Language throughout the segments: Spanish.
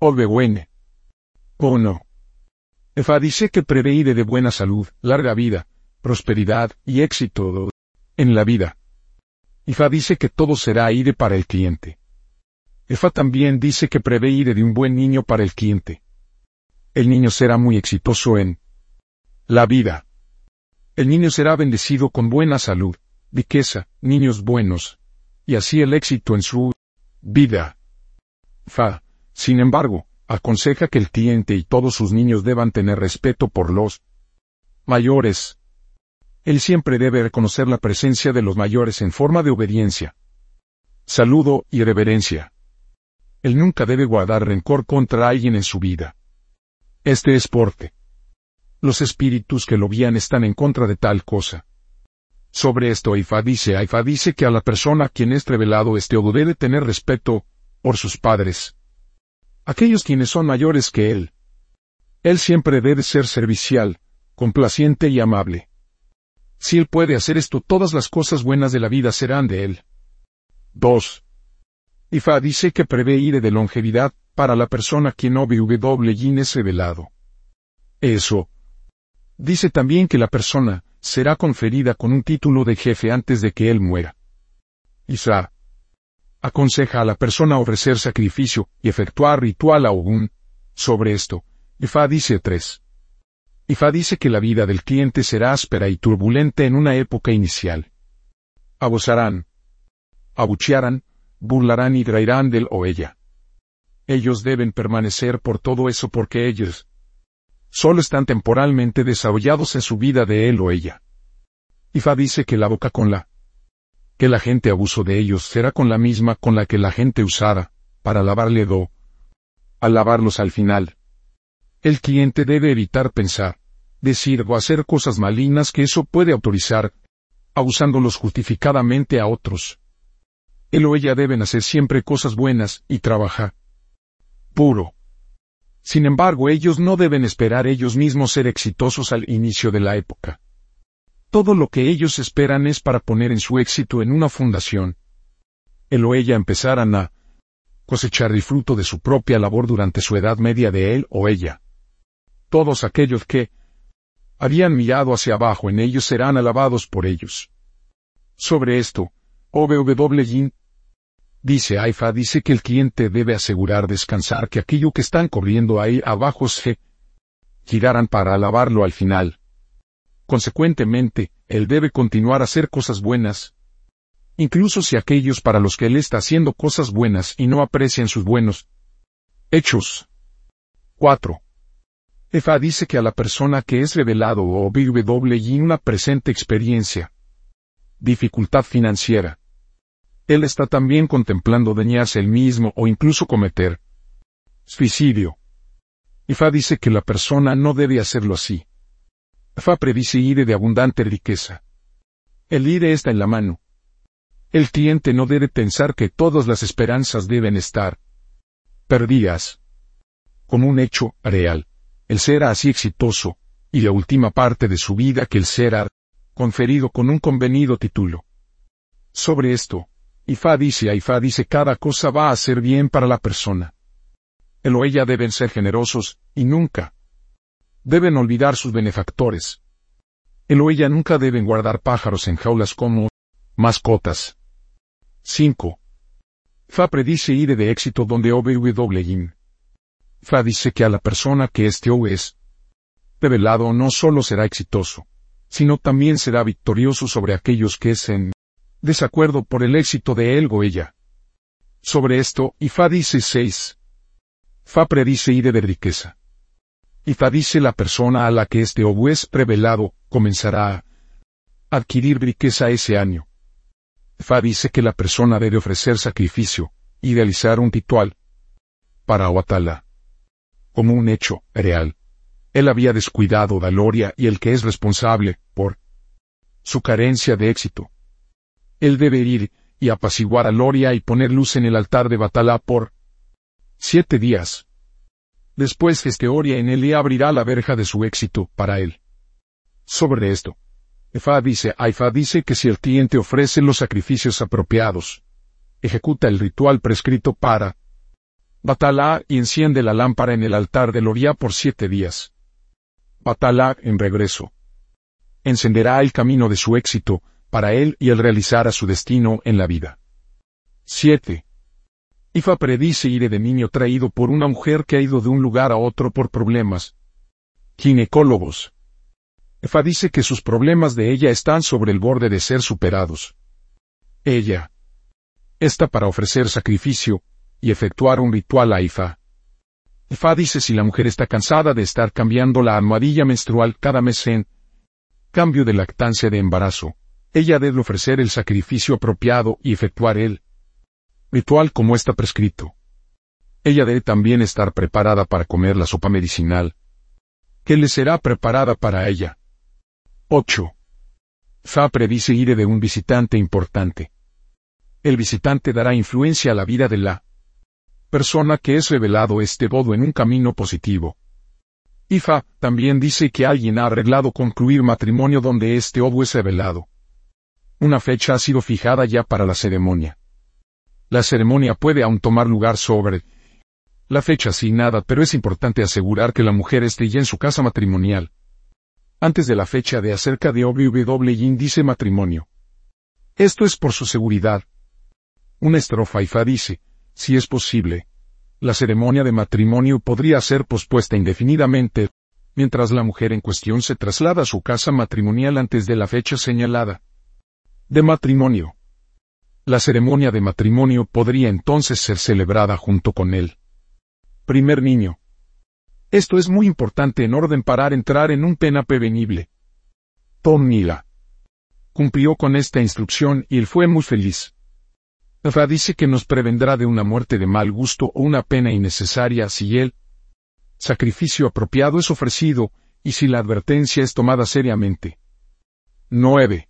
Obewene. Oh no. Efa dice que prevé de buena salud, larga vida, prosperidad y éxito en la vida. Ifa dice que todo será ire para el cliente. Efa también dice que prevé ire de un buen niño para el cliente. El niño será muy exitoso en la vida. El niño será bendecido con buena salud, riqueza, niños buenos, y así el éxito en su vida. Fa, sin embargo, aconseja que el cliente y todos sus niños deban tener respeto por los mayores. Él siempre debe reconocer la presencia de los mayores en forma de obediencia, saludo y reverencia. Él nunca debe guardar rencor contra alguien en su vida. Este es porque los espíritus que lo guían están en contra de tal cosa. Sobre esto Aifa dice, Aifa dice que a la persona a quien es revelado este odo debe tener respeto por sus padres. Aquellos quienes son mayores que él. Él siempre debe ser servicial, complaciente y amable. Si él puede hacer esto, todas las cosas buenas de la vida serán de él. 2. Ifa dice que prevé ire de longevidad para la persona quien OBW es revelado. Eso. Dice también que la persona será conferida con un título de jefe antes de que él muera. Isa aconseja a la persona ofrecer sacrificio y efectuar ritual a. Sobre esto, Ifa dice 3. Ifa dice que la vida del cliente será áspera y turbulenta en una época inicial. Abusarán, abuchearán, burlarán y traerán del o ella. Ellos deben permanecer por todo eso porque ellos solo están temporalmente desahollados en su vida de él o ella. Ifa dice que la boca con la que la gente abuso de ellos será con la misma con la que la gente usara, para lavarle do. Al lavarlos al final. El cliente debe evitar pensar, decir o hacer cosas malignas que eso puede autorizar, abusándolos justificadamente a otros. Él o ella deben hacer siempre cosas buenas y trabajar. Puro. Sin embargo, ellos no deben esperar ellos mismos ser exitosos al inicio de la época. Todo lo que ellos esperan es para poner en su éxito en una fundación. Él o ella empezarán a cosechar el fruto de su propia labor durante su edad media de él o ella. Todos aquellos que habían mirado hacia abajo en ellos serán alabados por ellos. Sobre esto, OBW dice AIFA dice que el cliente debe asegurar descansar que aquello que están corriendo ahí abajo se girarán para alabarlo al final. Consecuentemente, él debe continuar a hacer cosas buenas. Incluso si aquellos para los que él está haciendo cosas buenas y no aprecian sus buenos hechos. 4. Efa dice que a la persona que es revelado o y una presente experiencia, dificultad financiera, él está también contemplando dañarse él mismo o incluso cometer suicidio. Ifa dice que la persona no debe hacerlo así. Fa predice de abundante riqueza. El ire está en la mano. El cliente no debe pensar que todas las esperanzas deben estar perdidas. Como un hecho real, el ser así exitoso, y la última parte de su vida que el ser ha conferido con un convenido título. Sobre esto, Ifa dice a Ifa dice cada cosa va a ser bien para la persona. El o ella deben ser generosos, y nunca deben olvidar sus benefactores. El o ella nunca deben guardar pájaros en jaulas como mascotas. 5. Fa predice ire de éxito donde OBW. Fa dice que a la persona que este O es revelado no solo será exitoso, sino también será victorioso sobre aquellos que es en desacuerdo por el éxito de él o ella. Sobre esto, Ifa dice 6. Fa predice ire de riqueza. Ifa dice la persona a la que este obu es revelado, comenzará a adquirir riqueza ese año. Fa dice que la persona debe ofrecer sacrificio, y realizar un ritual, para Oatala. Como un hecho real. Él había descuidado a Loria y el que es responsable, por su carencia de éxito. Él debe ir y apaciguar a Loria y poner luz en el altar de Batalá por siete días. Después Gesteoria en él y abrirá la verja de su éxito para él. Sobre esto, Efa dice, Aifa dice que si el cliente ofrece los sacrificios apropiados, ejecuta el ritual prescrito para Batalá y enciende la lámpara en el altar del Oriá por siete días. Batalá en regreso. Encenderá el camino de su éxito, para él y el realizar a su destino en la vida. 7. Ifa predice ir de niño traído por una mujer que ha ido de un lugar a otro por problemas. Ginecólogos. Ifa dice que sus problemas de ella están sobre el borde de ser superados. Ella. Está para ofrecer sacrificio, y efectuar un ritual a Ifa. Ifa dice si la mujer está cansada de estar cambiando la almohadilla menstrual cada mes en cambio de lactancia de embarazo, ella debe ofrecer el sacrificio apropiado y efectuar el ritual como está prescrito. Ella debe también estar preparada para comer la sopa medicinal, que le será preparada para ella. 8. Fa predice ir de un visitante importante. El visitante dará influencia a la vida de la persona que es revelado este bodo en un camino positivo. Ifa también dice que alguien ha arreglado concluir matrimonio donde este obo es revelado. Una fecha ha sido fijada ya para la ceremonia. La ceremonia puede aún tomar lugar sobre la fecha asignada, pero es importante asegurar que la mujer esté ya en su casa matrimonial. Antes de la fecha de acerca de OWW índice matrimonio. Esto es por su seguridad. Una estrofa Ifa dice, si es posible, la ceremonia de matrimonio podría ser pospuesta indefinidamente, mientras la mujer en cuestión se traslada a su casa matrimonial antes de la fecha señalada. De matrimonio. La ceremonia de matrimonio podría entonces ser celebrada junto con él. Primer niño. Esto es muy importante en orden para entrar en un pena prevenible. Tom Mila. Cumplió con esta instrucción y él fue muy feliz. Ra dice que nos prevendrá de una muerte de mal gusto o una pena innecesaria si el sacrificio apropiado es ofrecido y si la advertencia es tomada seriamente. 9.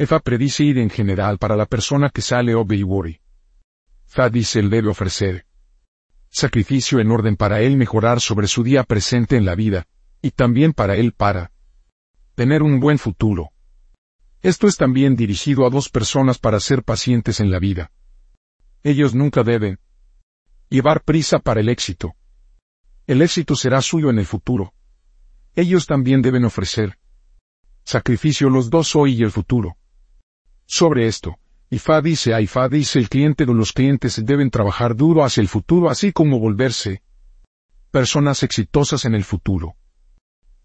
Efa predice ir en general para la persona que sale o Wori. Fa dice él debe ofrecer sacrificio en orden para él mejorar sobre su día presente en la vida, y también para él para tener un buen futuro. Esto es también dirigido a dos personas para ser pacientes en la vida. Ellos nunca deben llevar prisa para el éxito. El éxito será suyo en el futuro. Ellos también deben ofrecer sacrificio los dos hoy y el futuro. Sobre esto, Ifa dice a Ifa dice el cliente de los clientes deben trabajar duro hacia el futuro así como volverse personas exitosas en el futuro.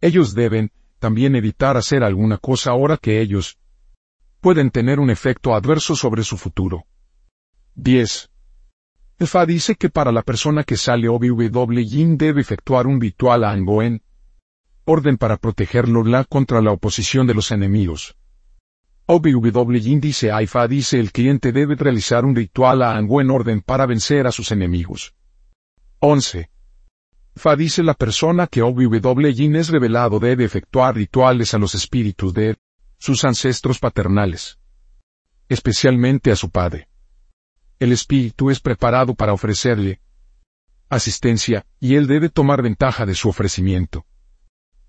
Ellos deben, también evitar hacer alguna cosa ahora que ellos pueden tener un efecto adverso sobre su futuro. 10. Fa dice que para la persona que sale OBW Yin debe efectuar un ritual a Angoen, orden para protegerlo la contra la oposición de los enemigos. OBW Yin dice Fa dice el cliente debe realizar un ritual a Angoen orden para vencer a sus enemigos. 11. Fa dice la persona que OBW es revelado debe efectuar rituales a los espíritus de sus ancestros paternales. Especialmente a su padre. El espíritu es preparado para ofrecerle asistencia, y él debe tomar ventaja de su ofrecimiento.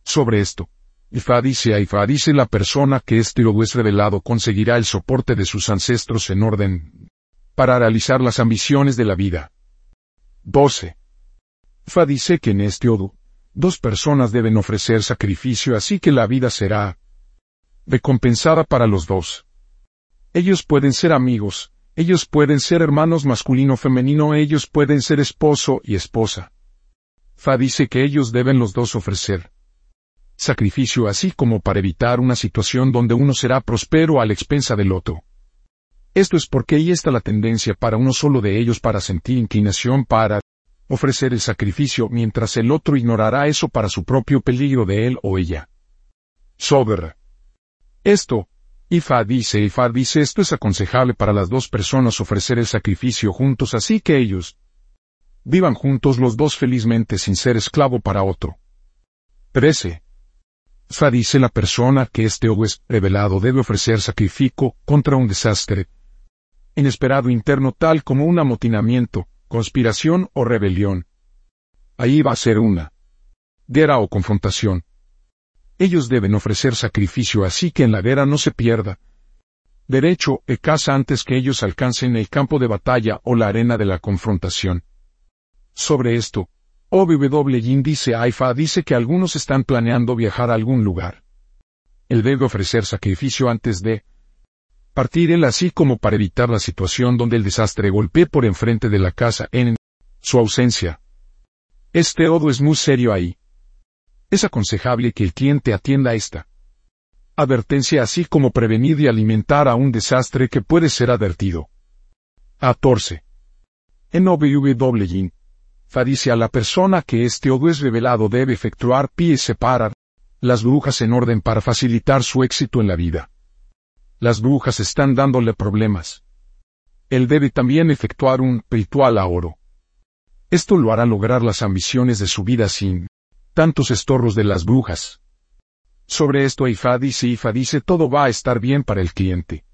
Sobre esto, Ifa dice a Ifa dice la persona que este lobo es revelado conseguirá el soporte de sus ancestros en orden para realizar las ambiciones de la vida. 12. Ifa dice que en este odo, dos personas deben ofrecer sacrificio así que la vida será recompensada para los dos. Ellos pueden ser amigos, ellos pueden ser hermanos masculino-femenino, ellos pueden ser esposo y esposa. Fa dice que ellos deben los dos ofrecer sacrificio así como para evitar una situación donde uno será próspero a la expensa del otro. Esto es porque ahí está la tendencia para uno solo de ellos para sentir inclinación para ofrecer el sacrificio mientras el otro ignorará eso para su propio peligro de él o ella. Sober. Esto, Ifa dice, Ifa dice esto es aconsejable para las dos personas ofrecer el sacrificio juntos así que ellos vivan juntos los dos felizmente sin ser esclavo para otro. 13. Fa dice la persona que este o es revelado debe ofrecer sacrificio contra un desastre inesperado interno tal como un amotinamiento, conspiración o rebelión. Ahí va a ser una guerra o confrontación. Ellos deben ofrecer sacrificio así que en la guerra no se pierda. Derecho e casa antes que ellos alcancen el campo de batalla o la arena de la confrontación. Sobre esto, OBW Yin dice AIFA dice que algunos están planeando viajar a algún lugar. Él debe ofrecer sacrificio antes de partir él así como para evitar la situación donde el desastre golpee por enfrente de la casa en su ausencia. Este odo es muy serio ahí. Es aconsejable que el cliente atienda esta advertencia así como prevenir y alimentar a un desastre que puede ser advertido. 14. En OBW Fa dice a la persona que este odo es revelado debe efectuar pie y separar las brujas en orden para facilitar su éxito en la vida. Las brujas están dándole problemas. Él debe también efectuar un ritual a oro. Esto lo hará lograr las ambiciones de su vida sin tantos estorros de las brujas. Sobre esto Ifa dice Ifa dice todo va a estar bien para el cliente.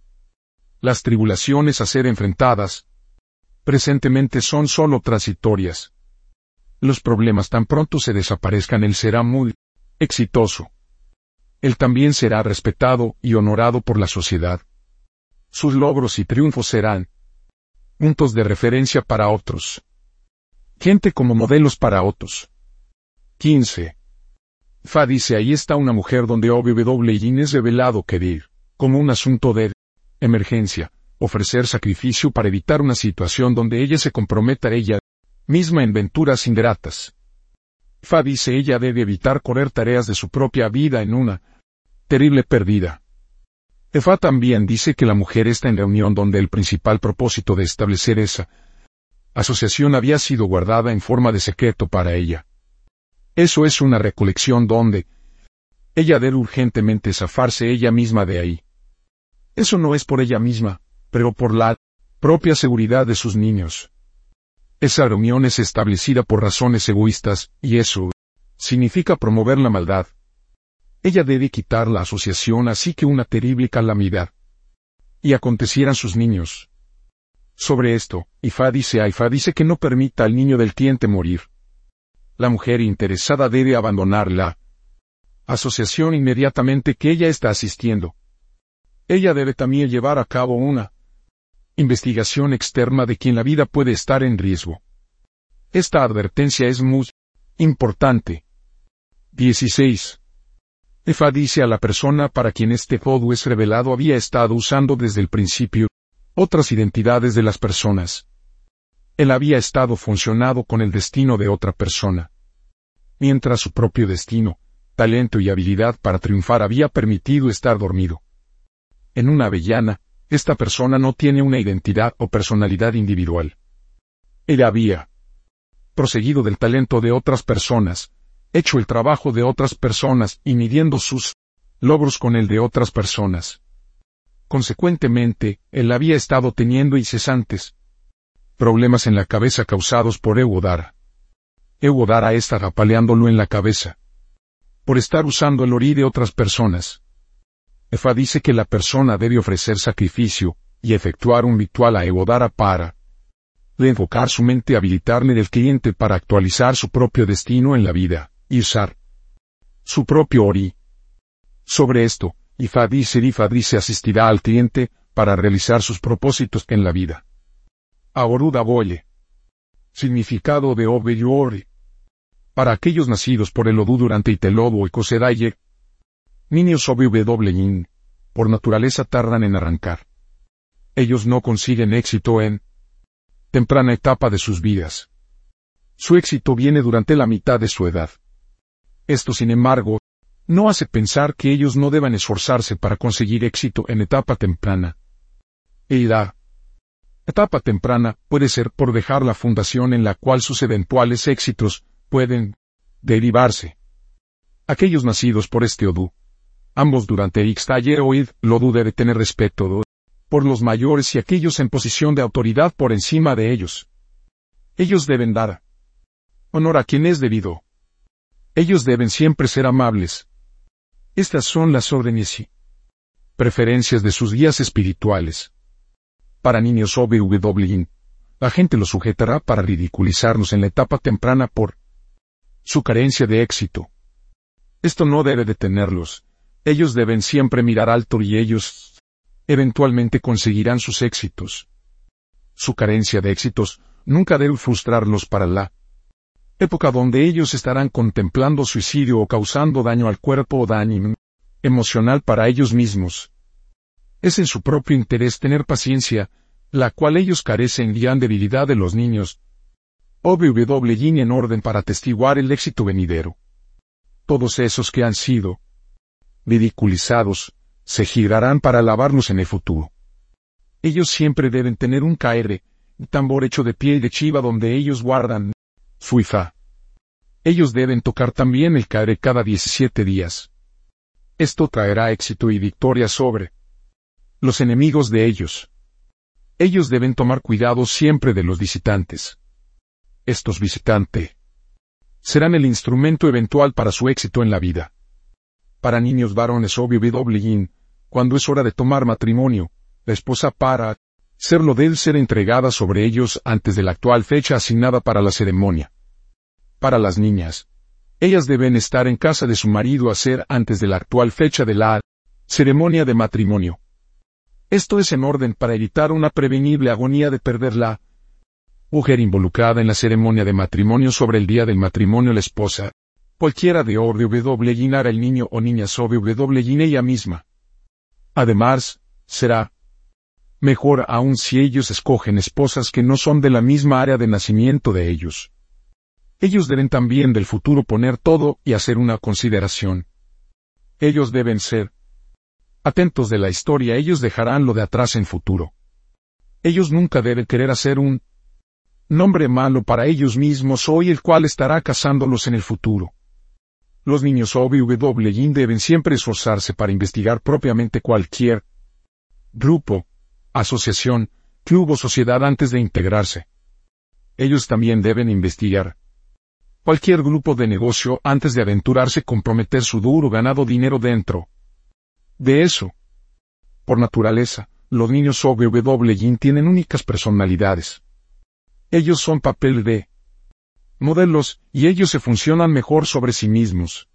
Las tribulaciones a ser enfrentadas, presentemente son solo transitorias. Los problemas tan pronto se desaparezcan él será muy exitoso. Él también será respetado y honorado por la sociedad. Sus logros y triunfos serán puntos de referencia para otros. Gente como modelos para otros. 15. Fa dice ahí está una mujer donde OBW es revelado querer, como un asunto de emergencia, ofrecer sacrificio para evitar una situación donde ella se comprometa a ella misma en venturas ingratas. Fa dice ella debe evitar correr tareas de su propia vida en una terrible pérdida. Fa también dice que la mujer está en reunión donde el principal propósito de establecer esa asociación había sido guardada en forma de secreto para ella. Eso es una recolección donde ella debe urgentemente zafarse ella misma de ahí. Eso no es por ella misma, pero por la propia seguridad de sus niños. Esa reunión es establecida por razones egoístas, y eso significa promover la maldad. Ella debe quitar la asociación así que una terrible calamidad. Y acontecieran sus niños. Sobre esto, Ifa dice a Ifa dice que no permita al niño del cliente morir la mujer interesada debe abandonar la asociación inmediatamente que ella está asistiendo. Ella debe también llevar a cabo una investigación externa de quien la vida puede estar en riesgo. Esta advertencia es muy importante. 16. Efa dice a la persona para quien este fodo es revelado había estado usando desde el principio otras identidades de las personas. Él había estado funcionado con el destino de otra persona. Mientras su propio destino, talento y habilidad para triunfar había permitido estar dormido. En una avellana, esta persona no tiene una identidad o personalidad individual. Él había proseguido del talento de otras personas, hecho el trabajo de otras personas y midiendo sus logros con el de otras personas. Consecuentemente, él había estado teniendo incesantes problemas en la cabeza causados por Eudara. Eudara está apaleándolo en la cabeza. Por estar usando el orí de otras personas. Efa dice que la persona debe ofrecer sacrificio, y efectuar un ritual a Eudara para de enfocar su mente habilitarme del cliente para actualizar su propio destino en la vida, y usar su propio ori. Sobre esto, Ifa dice Ifa dice asistirá al cliente, para realizar sus propósitos en la vida. Aoruda Boye. Significado de Obeyori. Para aquellos nacidos por el Odu durante Itelobo y Kosedaye, niños OBW por naturaleza tardan en arrancar. Ellos no consiguen éxito en temprana etapa de sus vidas. Su éxito viene durante la mitad de su edad. Esto, sin embargo, no hace pensar que ellos no deban esforzarse para conseguir éxito en etapa temprana. Edad etapa temprana puede ser por dejar la fundación en la cual sus eventuales éxitos pueden derivarse. Aquellos nacidos por este Odu, ambos durante Ixtaye Oid, Lodu debe tener respeto por los mayores y aquellos en posición de autoridad por encima de ellos. Ellos deben dar honor a quien es debido. Ellos deben siempre ser amables. Estas son las órdenes y preferencias de sus guías espirituales para niños OBW. La gente lo sujetará para ridiculizarnos en la etapa temprana por su carencia de éxito. Esto no debe detenerlos. Ellos deben siempre mirar alto y ellos eventualmente conseguirán sus éxitos. Su carencia de éxitos nunca debe frustrarlos para la Época donde ellos estarán contemplando suicidio o causando daño al cuerpo o daño emocional para ellos mismos. Es en su propio interés tener paciencia, la cual ellos carecen y han debilidad de los niños. OBWY en orden para atestiguar el éxito venidero. Todos esos que han sido ridiculizados, se girarán para alabarlos en el futuro. Ellos siempre deben tener un KR, un tambor hecho de piel de chiva donde ellos guardan su. Ellos deben tocar también el KR cada 17 días. Esto traerá éxito y victoria sobre los enemigos de ellos. Ellos deben tomar cuidado siempre de los visitantes. Estos visitantes serán el instrumento eventual para su éxito en la vida. Para niños varones obvio cuando es hora de tomar matrimonio, la esposa para serlo debe ser entregada sobre ellos antes de la actual fecha asignada para la ceremonia. Para las niñas, ellas deben estar en casa de su marido a ser antes de la actual fecha de la ceremonia de matrimonio. Esto es en orden para evitar una prevenible agonía de perder la mujer involucrada en la ceremonia de matrimonio sobre el día del matrimonio la esposa, cualquiera de OWY hará el niño o niña OWY ella misma. Además, será mejor aún si ellos escogen esposas que no son de la misma área de nacimiento de ellos. Ellos deben también del futuro poner todo y hacer una consideración. Ellos deben ser atentos de la historia, ellos dejarán lo de atrás en futuro. Ellos nunca deben querer hacer un nombre malo para ellos mismos hoy el cual estará cazándolos en el futuro. Los niños OBWY deben siempre esforzarse para investigar propiamente cualquier grupo, asociación, club o sociedad antes de integrarse. Ellos también deben investigar cualquier grupo de negocio antes de aventurarse comprometer su duro ganado dinero dentro de eso. Por naturaleza, los niños OBWY tienen únicas personalidades. Ellos son papel de modelos, y ellos se funcionan mejor sobre sí mismos.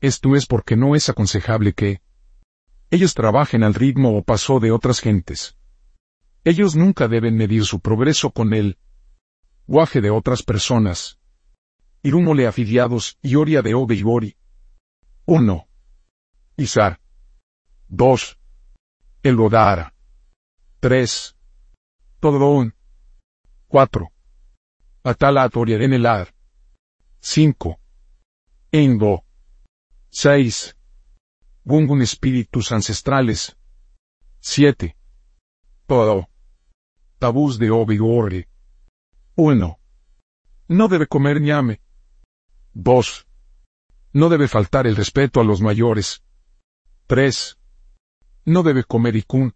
Esto es porque no es aconsejable que ellos trabajen al ritmo o paso de otras gentes. Ellos nunca deben medir su progreso con el guaje de otras personas. Irumole afiliados y Oria de Obe 1. Isar. 2. El Godara. 3. Todón. 4. Atala Ar. 5. Engo. 6. Gungun espíritus ancestrales. 7. Todo. Tabús de Obi 1. No debe comer ñame. 2. No debe faltar el respeto a los mayores. 3. No debe comer icún.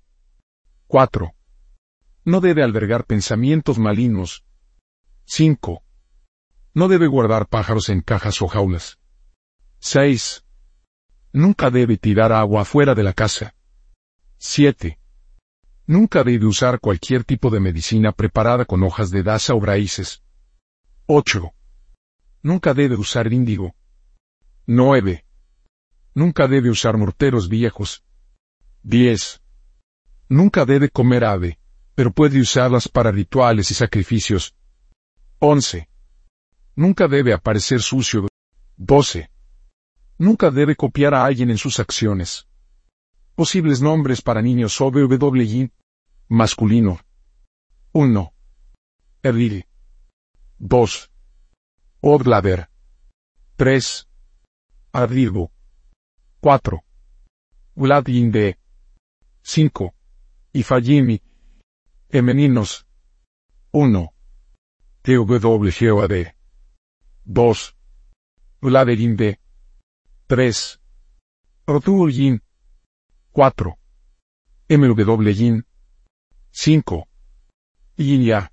4. No debe albergar pensamientos malignos. 5. No debe guardar pájaros en cajas o jaulas. 6. Nunca debe tirar agua fuera de la casa. 7. Nunca debe usar cualquier tipo de medicina preparada con hojas de daza o raíces. 8. Nunca debe usar índigo. 9. Nunca debe usar morteros viejos. 10. Nunca debe comer ave, pero puede usarlas para rituales y sacrificios. 11. Nunca debe aparecer sucio. 12. Nunca debe copiar a alguien en sus acciones. Posibles nombres para niños OBWY. Masculino. 1. Eril. 2. Oblader. 3. Arrigo. 4. Vladinde. 5. Ifajimi. Femeninos. 1. TWGOAD. 2. Vladerinde. 3. Rotullin. 4. MWYin. 5. Yinya.